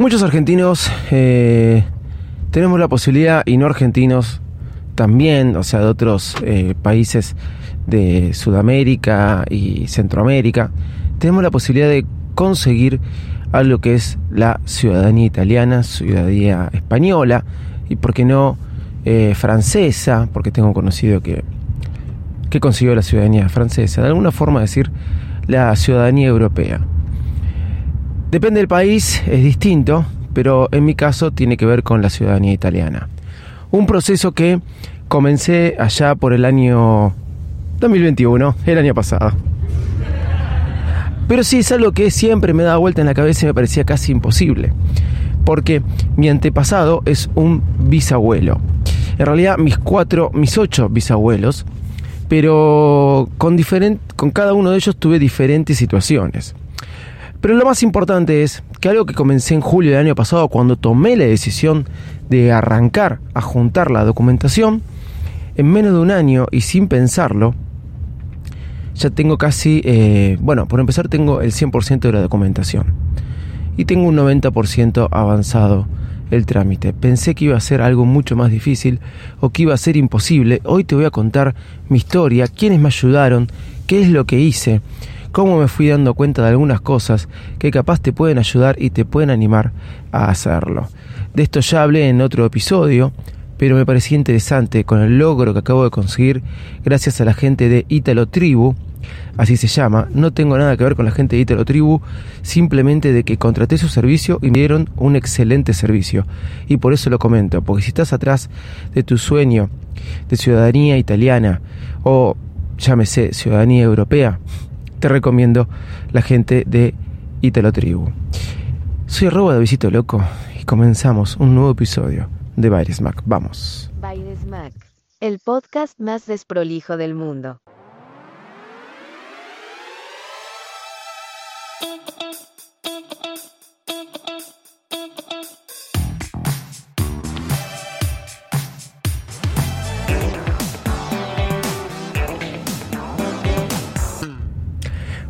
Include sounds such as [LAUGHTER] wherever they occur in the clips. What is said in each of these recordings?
Muchos argentinos eh, tenemos la posibilidad, y no argentinos también, o sea, de otros eh, países de Sudamérica y Centroamérica, tenemos la posibilidad de conseguir algo que es la ciudadanía italiana, ciudadanía española, y por qué no eh, francesa, porque tengo conocido que, que consiguió la ciudadanía francesa, de alguna forma decir la ciudadanía europea. Depende del país, es distinto, pero en mi caso tiene que ver con la ciudadanía italiana. Un proceso que comencé allá por el año 2021, el año pasado. Pero sí es algo que siempre me daba vuelta en la cabeza y me parecía casi imposible. Porque mi antepasado es un bisabuelo. En realidad mis cuatro, mis ocho bisabuelos, pero con, con cada uno de ellos tuve diferentes situaciones. Pero lo más importante es que algo que comencé en julio del año pasado, cuando tomé la decisión de arrancar a juntar la documentación, en menos de un año y sin pensarlo, ya tengo casi, eh, bueno, por empezar tengo el 100% de la documentación y tengo un 90% avanzado el trámite. Pensé que iba a ser algo mucho más difícil o que iba a ser imposible. Hoy te voy a contar mi historia, quiénes me ayudaron, qué es lo que hice cómo me fui dando cuenta de algunas cosas que capaz te pueden ayudar y te pueden animar a hacerlo. De esto ya hablé en otro episodio, pero me parecía interesante con el logro que acabo de conseguir gracias a la gente de Italo Tribu, así se llama. No tengo nada que ver con la gente de Italo Tribu, simplemente de que contraté su servicio y me dieron un excelente servicio. Y por eso lo comento, porque si estás atrás de tu sueño de ciudadanía italiana o llámese ciudadanía europea, te recomiendo la gente de Italo Tribu. Soy arroba de Visito Loco y comenzamos un nuevo episodio de Baires Mac. Vamos. Baires Mac, el podcast más desprolijo del mundo.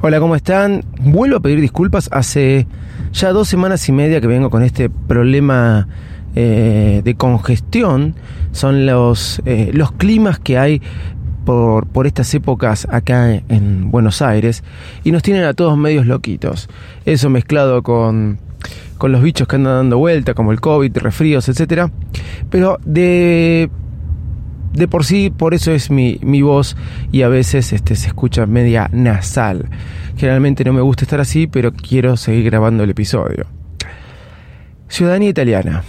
Hola, ¿cómo están? Vuelvo a pedir disculpas. Hace ya dos semanas y media que vengo con este problema eh, de congestión. Son los, eh, los climas que hay por, por, estas épocas acá en Buenos Aires y nos tienen a todos medios loquitos. Eso mezclado con, con los bichos que andan dando vuelta, como el COVID, resfríos, etcétera. Pero de de por sí, por eso es mi, mi voz y a veces este, se escucha media nasal. Generalmente no me gusta estar así, pero quiero seguir grabando el episodio. Ciudadanía italiana.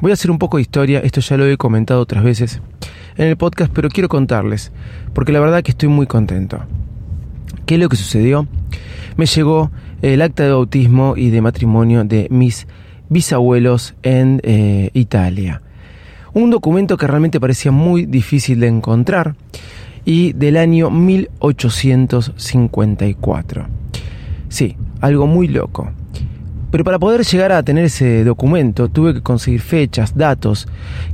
Voy a hacer un poco de historia, esto ya lo he comentado otras veces en el podcast, pero quiero contarles, porque la verdad que estoy muy contento. ¿Qué es lo que sucedió? Me llegó el acta de bautismo y de matrimonio de mis bisabuelos en eh, Italia un documento que realmente parecía muy difícil de encontrar y del año 1854. Sí, algo muy loco. Pero para poder llegar a tener ese documento tuve que conseguir fechas, datos,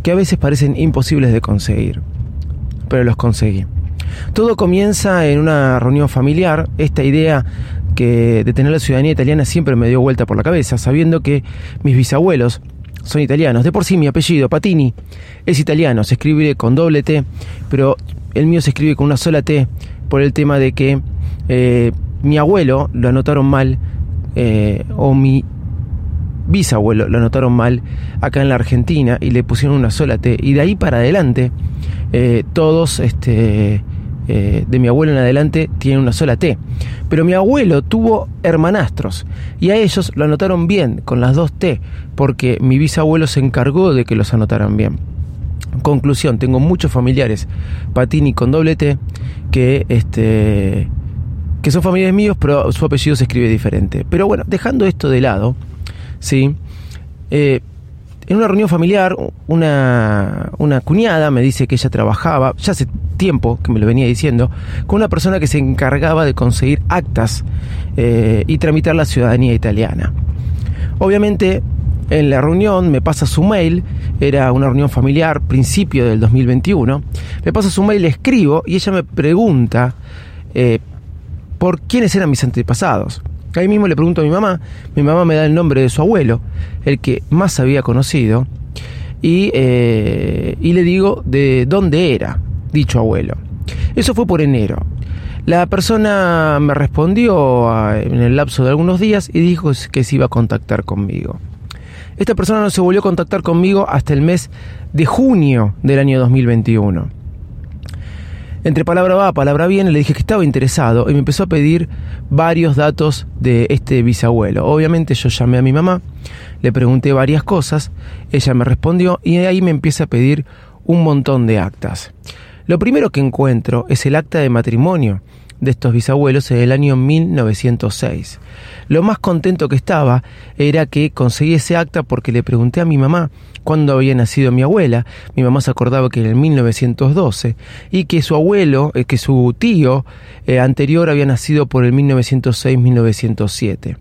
que a veces parecen imposibles de conseguir. Pero los conseguí. Todo comienza en una reunión familiar, esta idea que de tener la ciudadanía italiana siempre me dio vuelta por la cabeza, sabiendo que mis bisabuelos son italianos. De por sí mi apellido, Patini, es italiano, se escribe con doble T, pero el mío se escribe con una sola T por el tema de que eh, mi abuelo lo anotaron mal eh, o mi bisabuelo lo anotaron mal acá en la Argentina y le pusieron una sola T y de ahí para adelante eh, todos este eh, de mi abuelo en adelante tiene una sola T. Pero mi abuelo tuvo hermanastros y a ellos lo anotaron bien con las dos T porque mi bisabuelo se encargó de que los anotaran bien. Conclusión, tengo muchos familiares Patini con doble T que este que son familiares míos, pero su apellido se escribe diferente. Pero bueno, dejando esto de lado, ¿sí? Eh, en una reunión familiar, una, una cuñada me dice que ella trabajaba, ya hace tiempo que me lo venía diciendo, con una persona que se encargaba de conseguir actas eh, y tramitar la ciudadanía italiana. Obviamente, en la reunión me pasa su mail, era una reunión familiar, principio del 2021, me pasa su mail, le escribo y ella me pregunta eh, por quiénes eran mis antepasados. Ahí mismo le pregunto a mi mamá, mi mamá me da el nombre de su abuelo, el que más había conocido, y, eh, y le digo de dónde era dicho abuelo. Eso fue por enero. La persona me respondió en el lapso de algunos días y dijo que se iba a contactar conmigo. Esta persona no se volvió a contactar conmigo hasta el mes de junio del año 2021. Entre palabra va, palabra viene, le dije que estaba interesado y me empezó a pedir varios datos de este bisabuelo. Obviamente yo llamé a mi mamá, le pregunté varias cosas, ella me respondió y ahí me empieza a pedir un montón de actas. Lo primero que encuentro es el acta de matrimonio de estos bisabuelos en el año 1906. Lo más contento que estaba era que conseguí ese acta porque le pregunté a mi mamá cuándo había nacido mi abuela. Mi mamá se acordaba que en el 1912 y que su abuelo, eh, que su tío eh, anterior había nacido por el 1906-1907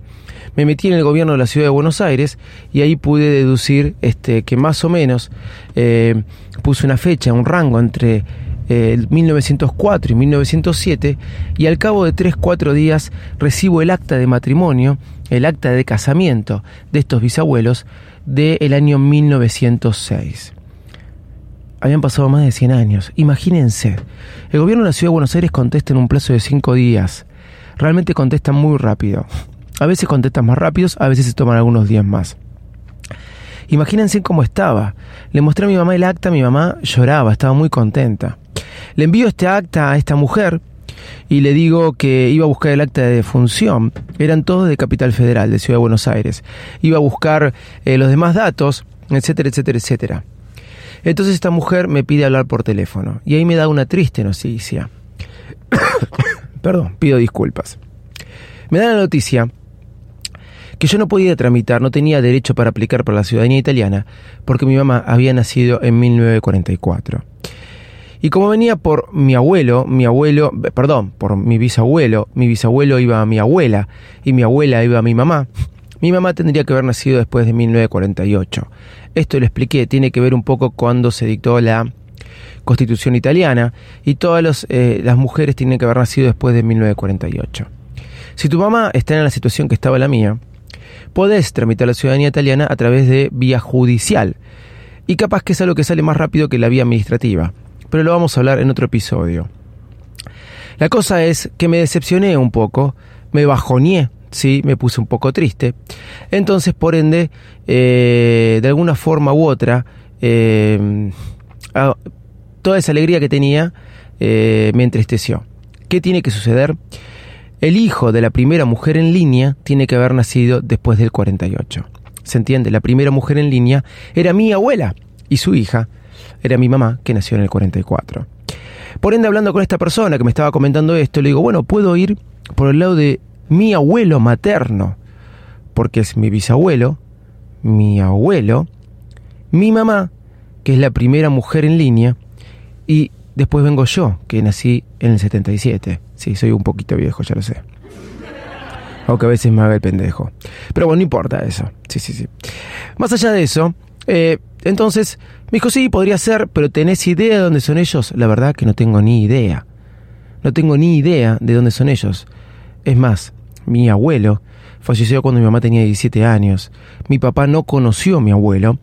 me metí en el gobierno de la ciudad de Buenos Aires y ahí pude deducir este, que más o menos eh, puse una fecha, un rango entre 1904 y 1907 y al cabo de 3-4 días recibo el acta de matrimonio, el acta de casamiento de estos bisabuelos del año 1906. Habían pasado más de 100 años. Imagínense, el gobierno de la Ciudad de Buenos Aires contesta en un plazo de 5 días. Realmente contestan muy rápido. A veces contestan más rápidos, a veces se toman algunos días más. Imagínense cómo estaba. Le mostré a mi mamá el acta, mi mamá lloraba, estaba muy contenta. Le envío este acta a esta mujer y le digo que iba a buscar el acta de defunción. Eran todos de Capital Federal, de Ciudad de Buenos Aires. Iba a buscar eh, los demás datos, etcétera, etcétera, etcétera. Entonces esta mujer me pide hablar por teléfono y ahí me da una triste noticia. [COUGHS] Perdón, pido disculpas. Me da la noticia que yo no podía tramitar, no tenía derecho para aplicar para la ciudadanía italiana porque mi mamá había nacido en 1944. Y como venía por mi abuelo, mi abuelo, perdón, por mi bisabuelo, mi bisabuelo iba a mi abuela y mi abuela iba a mi mamá, mi mamá tendría que haber nacido después de 1948. Esto lo expliqué, tiene que ver un poco cuando se dictó la Constitución italiana y todas eh, las mujeres tienen que haber nacido después de 1948. Si tu mamá está en la situación que estaba la mía, podés tramitar la ciudadanía italiana a través de vía judicial. Y capaz que es algo que sale más rápido que la vía administrativa pero lo vamos a hablar en otro episodio. La cosa es que me decepcioné un poco, me bajoneé, sí, me puse un poco triste. Entonces, por ende, eh, de alguna forma u otra, eh, toda esa alegría que tenía eh, me entristeció. ¿Qué tiene que suceder? El hijo de la primera mujer en línea tiene que haber nacido después del 48. ¿Se entiende? La primera mujer en línea era mi abuela y su hija era mi mamá, que nació en el 44. Por ende, hablando con esta persona que me estaba comentando esto, le digo, bueno, puedo ir por el lado de mi abuelo materno, porque es mi bisabuelo, mi abuelo, mi mamá, que es la primera mujer en línea, y después vengo yo, que nací en el 77. Sí, soy un poquito viejo, ya lo sé. Aunque a veces me haga el pendejo. Pero bueno, no importa eso. Sí, sí, sí. Más allá de eso, eh, entonces me dijo, sí, podría ser, pero ¿tenés idea de dónde son ellos? La verdad que no tengo ni idea. No tengo ni idea de dónde son ellos. Es más, mi abuelo falleció cuando mi mamá tenía 17 años. Mi papá no conoció a mi abuelo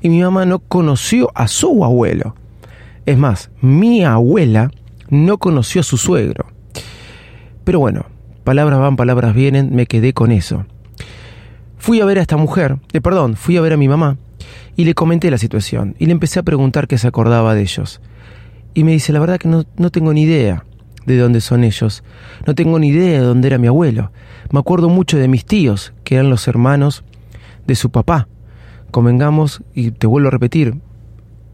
y mi mamá no conoció a su abuelo. Es más, mi abuela no conoció a su suegro. Pero bueno, palabras van, palabras vienen, me quedé con eso. Fui a ver a esta mujer, eh, perdón, fui a ver a mi mamá y le comenté la situación y le empecé a preguntar qué se acordaba de ellos. Y me dice, la verdad que no, no tengo ni idea de dónde son ellos, no tengo ni idea de dónde era mi abuelo. Me acuerdo mucho de mis tíos, que eran los hermanos de su papá. Convengamos, y te vuelvo a repetir,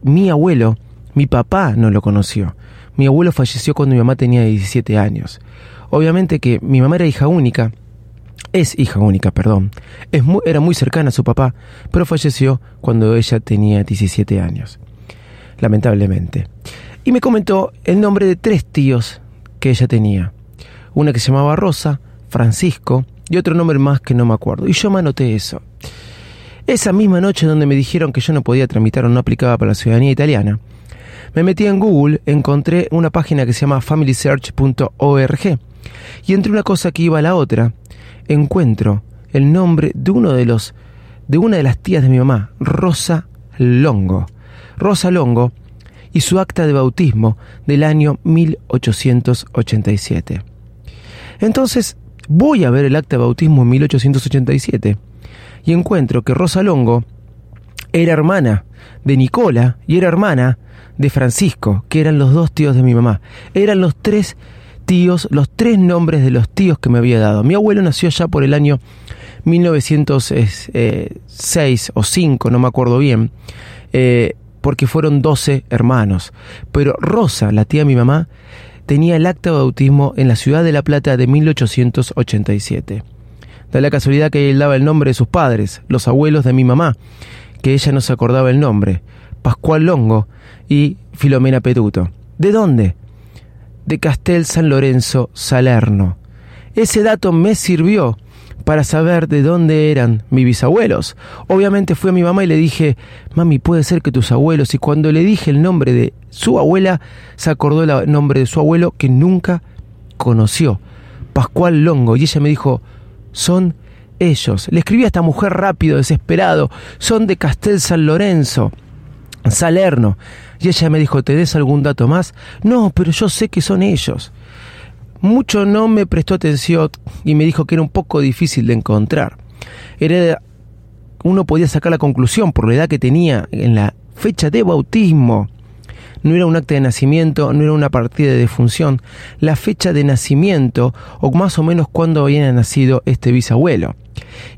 mi abuelo, mi papá no lo conoció. Mi abuelo falleció cuando mi mamá tenía 17 años. Obviamente que mi mamá era hija única, es hija única, perdón. Era muy cercana a su papá, pero falleció cuando ella tenía 17 años, lamentablemente. Y me comentó el nombre de tres tíos que ella tenía. Una que se llamaba Rosa, Francisco y otro nombre más que no me acuerdo. Y yo me anoté eso. Esa misma noche donde me dijeron que yo no podía tramitar o no aplicaba para la ciudadanía italiana, me metí en Google, encontré una página que se llama familysearch.org y entre una cosa que iba a la otra, encuentro el nombre de uno de los de una de las tías de mi mamá, Rosa Longo. Rosa Longo y su acta de bautismo del año 1887. Entonces, voy a ver el acta de bautismo en 1887 y encuentro que Rosa Longo era hermana de Nicola y era hermana de Francisco, que eran los dos tíos de mi mamá. Eran los tres tíos, los tres nombres de los tíos que me había dado. Mi abuelo nació ya por el año 1906 o 5, no me acuerdo bien, eh, porque fueron 12 hermanos. Pero Rosa, la tía de mi mamá, tenía el acta de bautismo en la ciudad de La Plata de 1887. Da la casualidad que él daba el nombre de sus padres, los abuelos de mi mamá, que ella no se acordaba el nombre, Pascual Longo y Filomena Petuto. ¿De dónde? De Castel San Lorenzo, Salerno. Ese dato me sirvió para saber de dónde eran mis bisabuelos. Obviamente fui a mi mamá y le dije, mami, puede ser que tus abuelos. Y cuando le dije el nombre de su abuela, se acordó el nombre de su abuelo que nunca conoció, Pascual Longo. Y ella me dijo, son ellos. Le escribí a esta mujer rápido, desesperado, son de Castel San Lorenzo. Salerno. Y ella me dijo, ¿te des algún dato más? No, pero yo sé que son ellos. Mucho no me prestó atención y me dijo que era un poco difícil de encontrar. Era, uno podía sacar la conclusión por la edad que tenía en la fecha de bautismo. No era un acta de nacimiento, no era una partida de defunción. La fecha de nacimiento, o más o menos cuando había nacido este bisabuelo.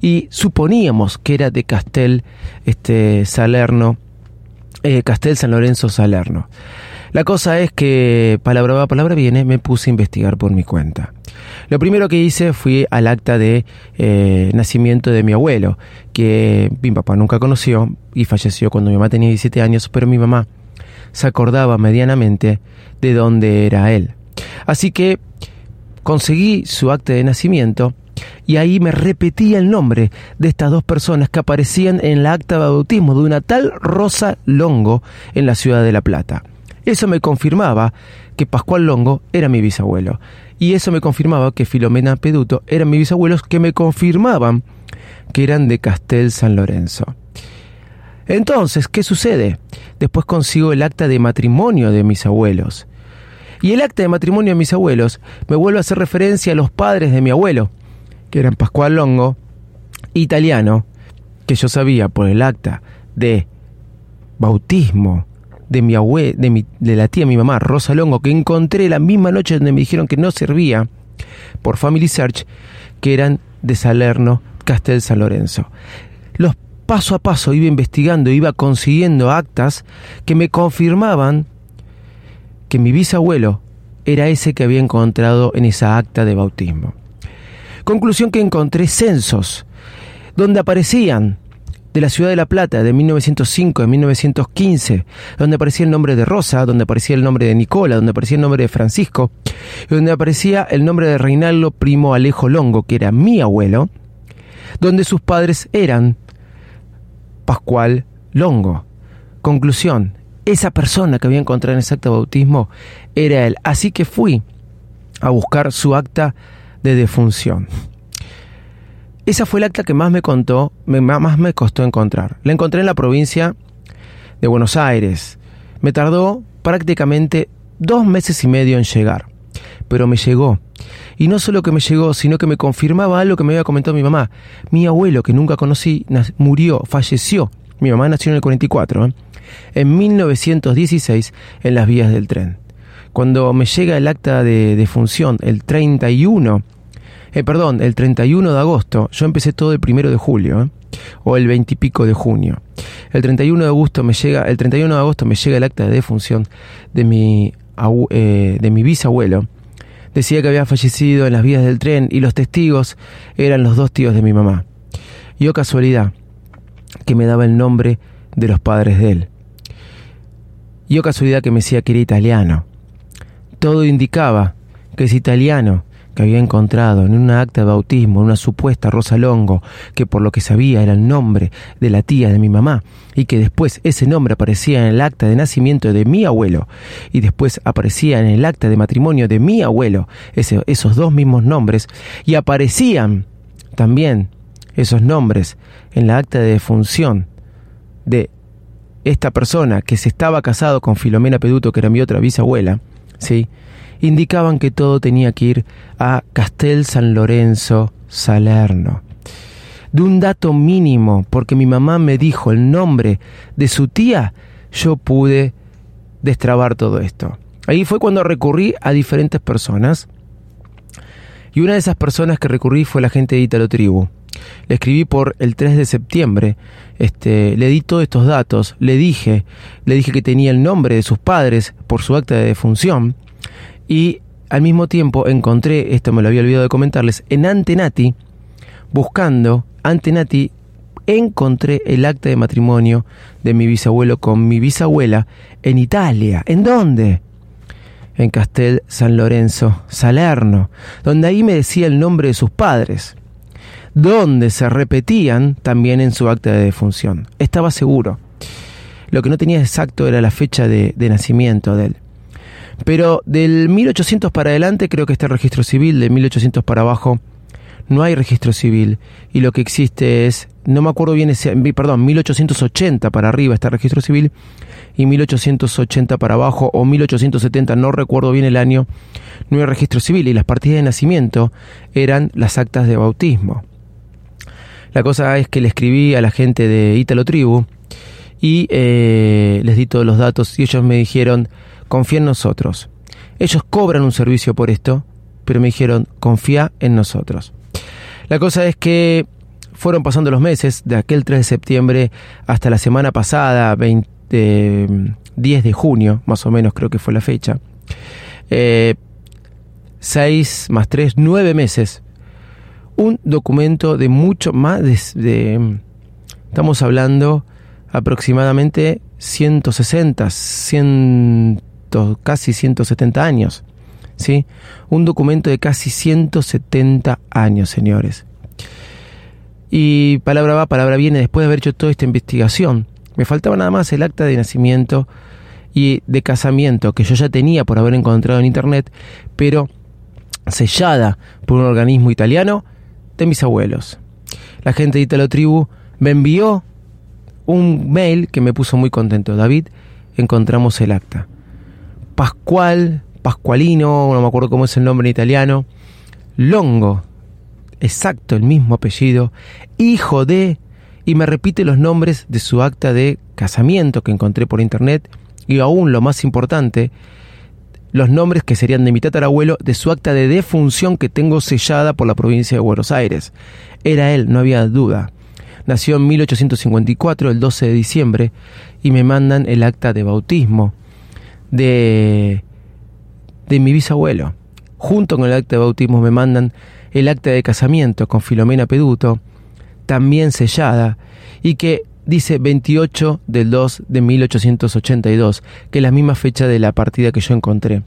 Y suponíamos que era de Castel este, Salerno, eh, Castel San Lorenzo Salerno. La cosa es que, palabra va, palabra viene, me puse a investigar por mi cuenta. Lo primero que hice fui al acta de eh, nacimiento de mi abuelo, que mi papá nunca conoció y falleció cuando mi mamá tenía 17 años, pero mi mamá se acordaba medianamente de dónde era él. Así que conseguí su acta de nacimiento y ahí me repetía el nombre de estas dos personas que aparecían en la acta de bautismo de una tal Rosa Longo en la ciudad de La Plata. Eso me confirmaba que Pascual Longo era mi bisabuelo. Y eso me confirmaba que Filomena Peduto eran mis bisabuelos que me confirmaban que eran de Castel San Lorenzo. Entonces, ¿qué sucede? Después consigo el acta de matrimonio de mis abuelos. Y el acta de matrimonio de mis abuelos me vuelve a hacer referencia a los padres de mi abuelo, que eran Pascual Longo, italiano, que yo sabía por el acta de bautismo de mi abue, de, mi, de la tía mi mamá, Rosa Longo, que encontré la misma noche donde me dijeron que no servía por Family Search, que eran de Salerno, Castel San Lorenzo. Los paso a paso iba investigando, iba consiguiendo actas que me confirmaban que mi bisabuelo era ese que había encontrado en esa acta de bautismo. Conclusión que encontré censos donde aparecían de la ciudad de La Plata de 1905, de 1915, donde aparecía el nombre de Rosa, donde aparecía el nombre de Nicola, donde aparecía el nombre de Francisco, y donde aparecía el nombre de Reinaldo Primo Alejo Longo, que era mi abuelo, donde sus padres eran Pascual Longo. Conclusión, esa persona que había encontrado en ese acta de bautismo era él. Así que fui a buscar su acta de defunción. Esa fue el acta que más me contó, más me costó encontrar. La encontré en la provincia de Buenos Aires. Me tardó prácticamente dos meses y medio en llegar, pero me llegó. Y no solo que me llegó, sino que me confirmaba algo que me había comentado mi mamá. Mi abuelo, que nunca conocí, murió, falleció. Mi mamá nació en el 44, ¿eh? en 1916, en las vías del tren. Cuando me llega el acta de defunción, el 31 eh, perdón, el 31 de agosto, yo empecé todo el primero de julio, ¿eh? o el 20 y pico de junio. El 31 de agosto me llega, el 31 de agosto me llega el acta de defunción de mi, eh, de mi bisabuelo, Decía que había fallecido en las vías del tren y los testigos eran los dos tíos de mi mamá. Y oh casualidad, que me daba el nombre de los padres de él. Y oh casualidad que me decía que era italiano. Todo indicaba que es italiano que había encontrado en una acta de bautismo, una supuesta Rosa Longo, que por lo que sabía era el nombre de la tía de mi mamá, y que después ese nombre aparecía en el acta de nacimiento de mi abuelo, y después aparecía en el acta de matrimonio de mi abuelo, esos dos mismos nombres, y aparecían también esos nombres en la acta de defunción de esta persona que se estaba casado con Filomena Peduto, que era mi otra bisabuela, ¿sí? indicaban que todo tenía que ir a Castel San Lorenzo Salerno. De un dato mínimo, porque mi mamá me dijo el nombre de su tía, yo pude destrabar todo esto. Ahí fue cuando recurrí a diferentes personas. Y una de esas personas que recurrí fue la gente de Italo Tribu. Le escribí por el 3 de septiembre, este, le di todos estos datos, le dije, le dije que tenía el nombre de sus padres por su acta de defunción, y al mismo tiempo encontré, esto me lo había olvidado de comentarles, en Antenati, buscando Antenati, encontré el acta de matrimonio de mi bisabuelo con mi bisabuela en Italia. ¿En dónde? En Castel San Lorenzo, Salerno, donde ahí me decía el nombre de sus padres, donde se repetían también en su acta de defunción. Estaba seguro. Lo que no tenía exacto era la fecha de, nacimiento de él. Pero del 1800 para adelante creo que está el registro civil, de 1800 para abajo no hay registro civil y lo que existe es, no me acuerdo bien, ese, perdón, 1880 para arriba está el registro civil y 1880 para abajo o 1870, no recuerdo bien el año, no hay registro civil y las partidas de nacimiento eran las actas de bautismo. La cosa es que le escribí a la gente de Ítalo Tribu y eh, les di todos los datos y ellos me dijeron, confía en nosotros. Ellos cobran un servicio por esto, pero me dijeron, confía en nosotros. La cosa es que fueron pasando los meses, de aquel 3 de septiembre hasta la semana pasada, 20, 10 de junio, más o menos creo que fue la fecha. Eh, 6 más 3, 9 meses. Un documento de mucho más de, estamos hablando aproximadamente 160, 100 casi 170 años. ¿sí? Un documento de casi 170 años, señores. Y palabra va, palabra viene, después de haber hecho toda esta investigación, me faltaba nada más el acta de nacimiento y de casamiento que yo ya tenía por haber encontrado en internet, pero sellada por un organismo italiano de mis abuelos. La gente de Italo Tribu me envió un mail que me puso muy contento. David, encontramos el acta. Pascual, Pascualino, no me acuerdo cómo es el nombre en italiano, Longo, exacto, el mismo apellido, hijo de, y me repite los nombres de su acta de casamiento que encontré por internet, y aún lo más importante, los nombres que serían de mi tatarabuelo de su acta de defunción que tengo sellada por la provincia de Buenos Aires. Era él, no había duda. Nació en 1854, el 12 de diciembre, y me mandan el acta de bautismo de, de mi bisabuelo. Junto con el acta de bautismo me mandan el acta de casamiento con Filomena Peduto, también sellada, y que dice 28 del 2 de 1882, que es la misma fecha de la partida que yo encontré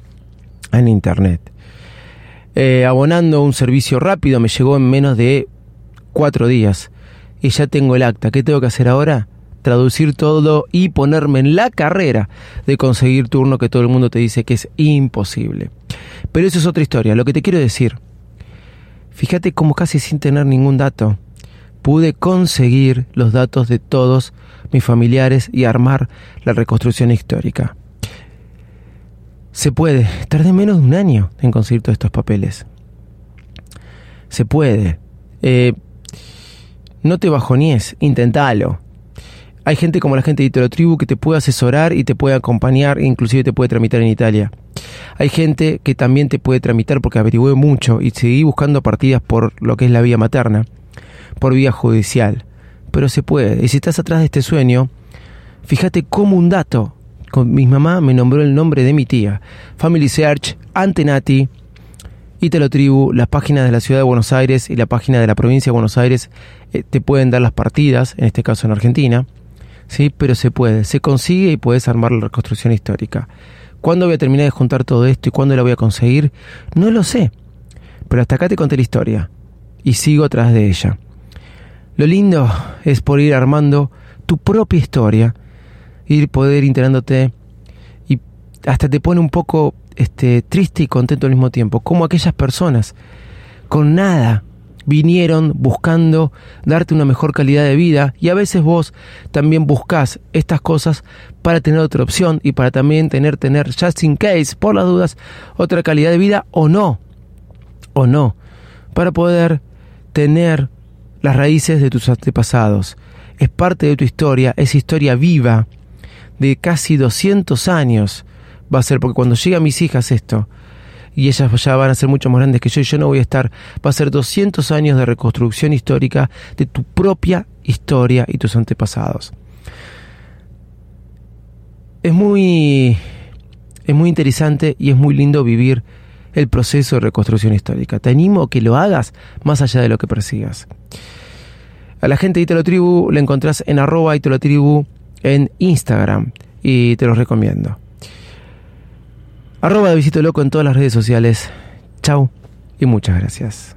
en internet. Eh, abonando un servicio rápido me llegó en menos de cuatro días y ya tengo el acta. ¿Qué tengo que hacer ahora? traducir todo y ponerme en la carrera de conseguir turno que todo el mundo te dice que es imposible. Pero eso es otra historia. Lo que te quiero decir, fíjate cómo casi sin tener ningún dato, pude conseguir los datos de todos mis familiares y armar la reconstrucción histórica. Se puede, tardé menos de un año en conseguir todos estos papeles. Se puede. Eh, no te bajoníes, intentalo. Hay gente como la gente de Italo Tribu que te puede asesorar y te puede acompañar, inclusive te puede tramitar en Italia. Hay gente que también te puede tramitar porque averigüé mucho y seguí buscando partidas por lo que es la vía materna, por vía judicial. Pero se puede. Y si estás atrás de este sueño, fíjate como un dato. Con mi mamá me nombró el nombre de mi tía. Family Search, Antenati, Ítalo Tribu, las páginas de la ciudad de Buenos Aires y la página de la provincia de Buenos Aires eh, te pueden dar las partidas, en este caso en Argentina, ¿sí? pero se puede, se consigue y puedes armar la reconstrucción histórica. ¿Cuándo voy a terminar de juntar todo esto y cuándo la voy a conseguir? No lo sé, pero hasta acá te conté la historia y sigo atrás de ella. Lo lindo es por ir armando tu propia historia, ir poder integrándote y hasta te pone un poco este, triste y contento al mismo tiempo, como aquellas personas con nada vinieron buscando darte una mejor calidad de vida y a veces vos también buscas estas cosas para tener otra opción y para también tener, tener, just in case, por las dudas, otra calidad de vida o no, o no, para poder tener las raíces de tus antepasados. Es parte de tu historia, es historia viva de casi 200 años. Va a ser porque cuando llega a mis hijas esto, y ellas ya van a ser mucho más grandes que yo y yo no voy a estar, va a ser 200 años de reconstrucción histórica de tu propia historia y tus antepasados. Es muy es muy interesante y es muy lindo vivir el proceso de reconstrucción histórica. Te animo a que lo hagas más allá de lo que persigas. A la gente de Italo Tribu la encontrás en arroba Italo en Instagram y te los recomiendo. Arroba Loco en todas las redes sociales. Chau y muchas gracias.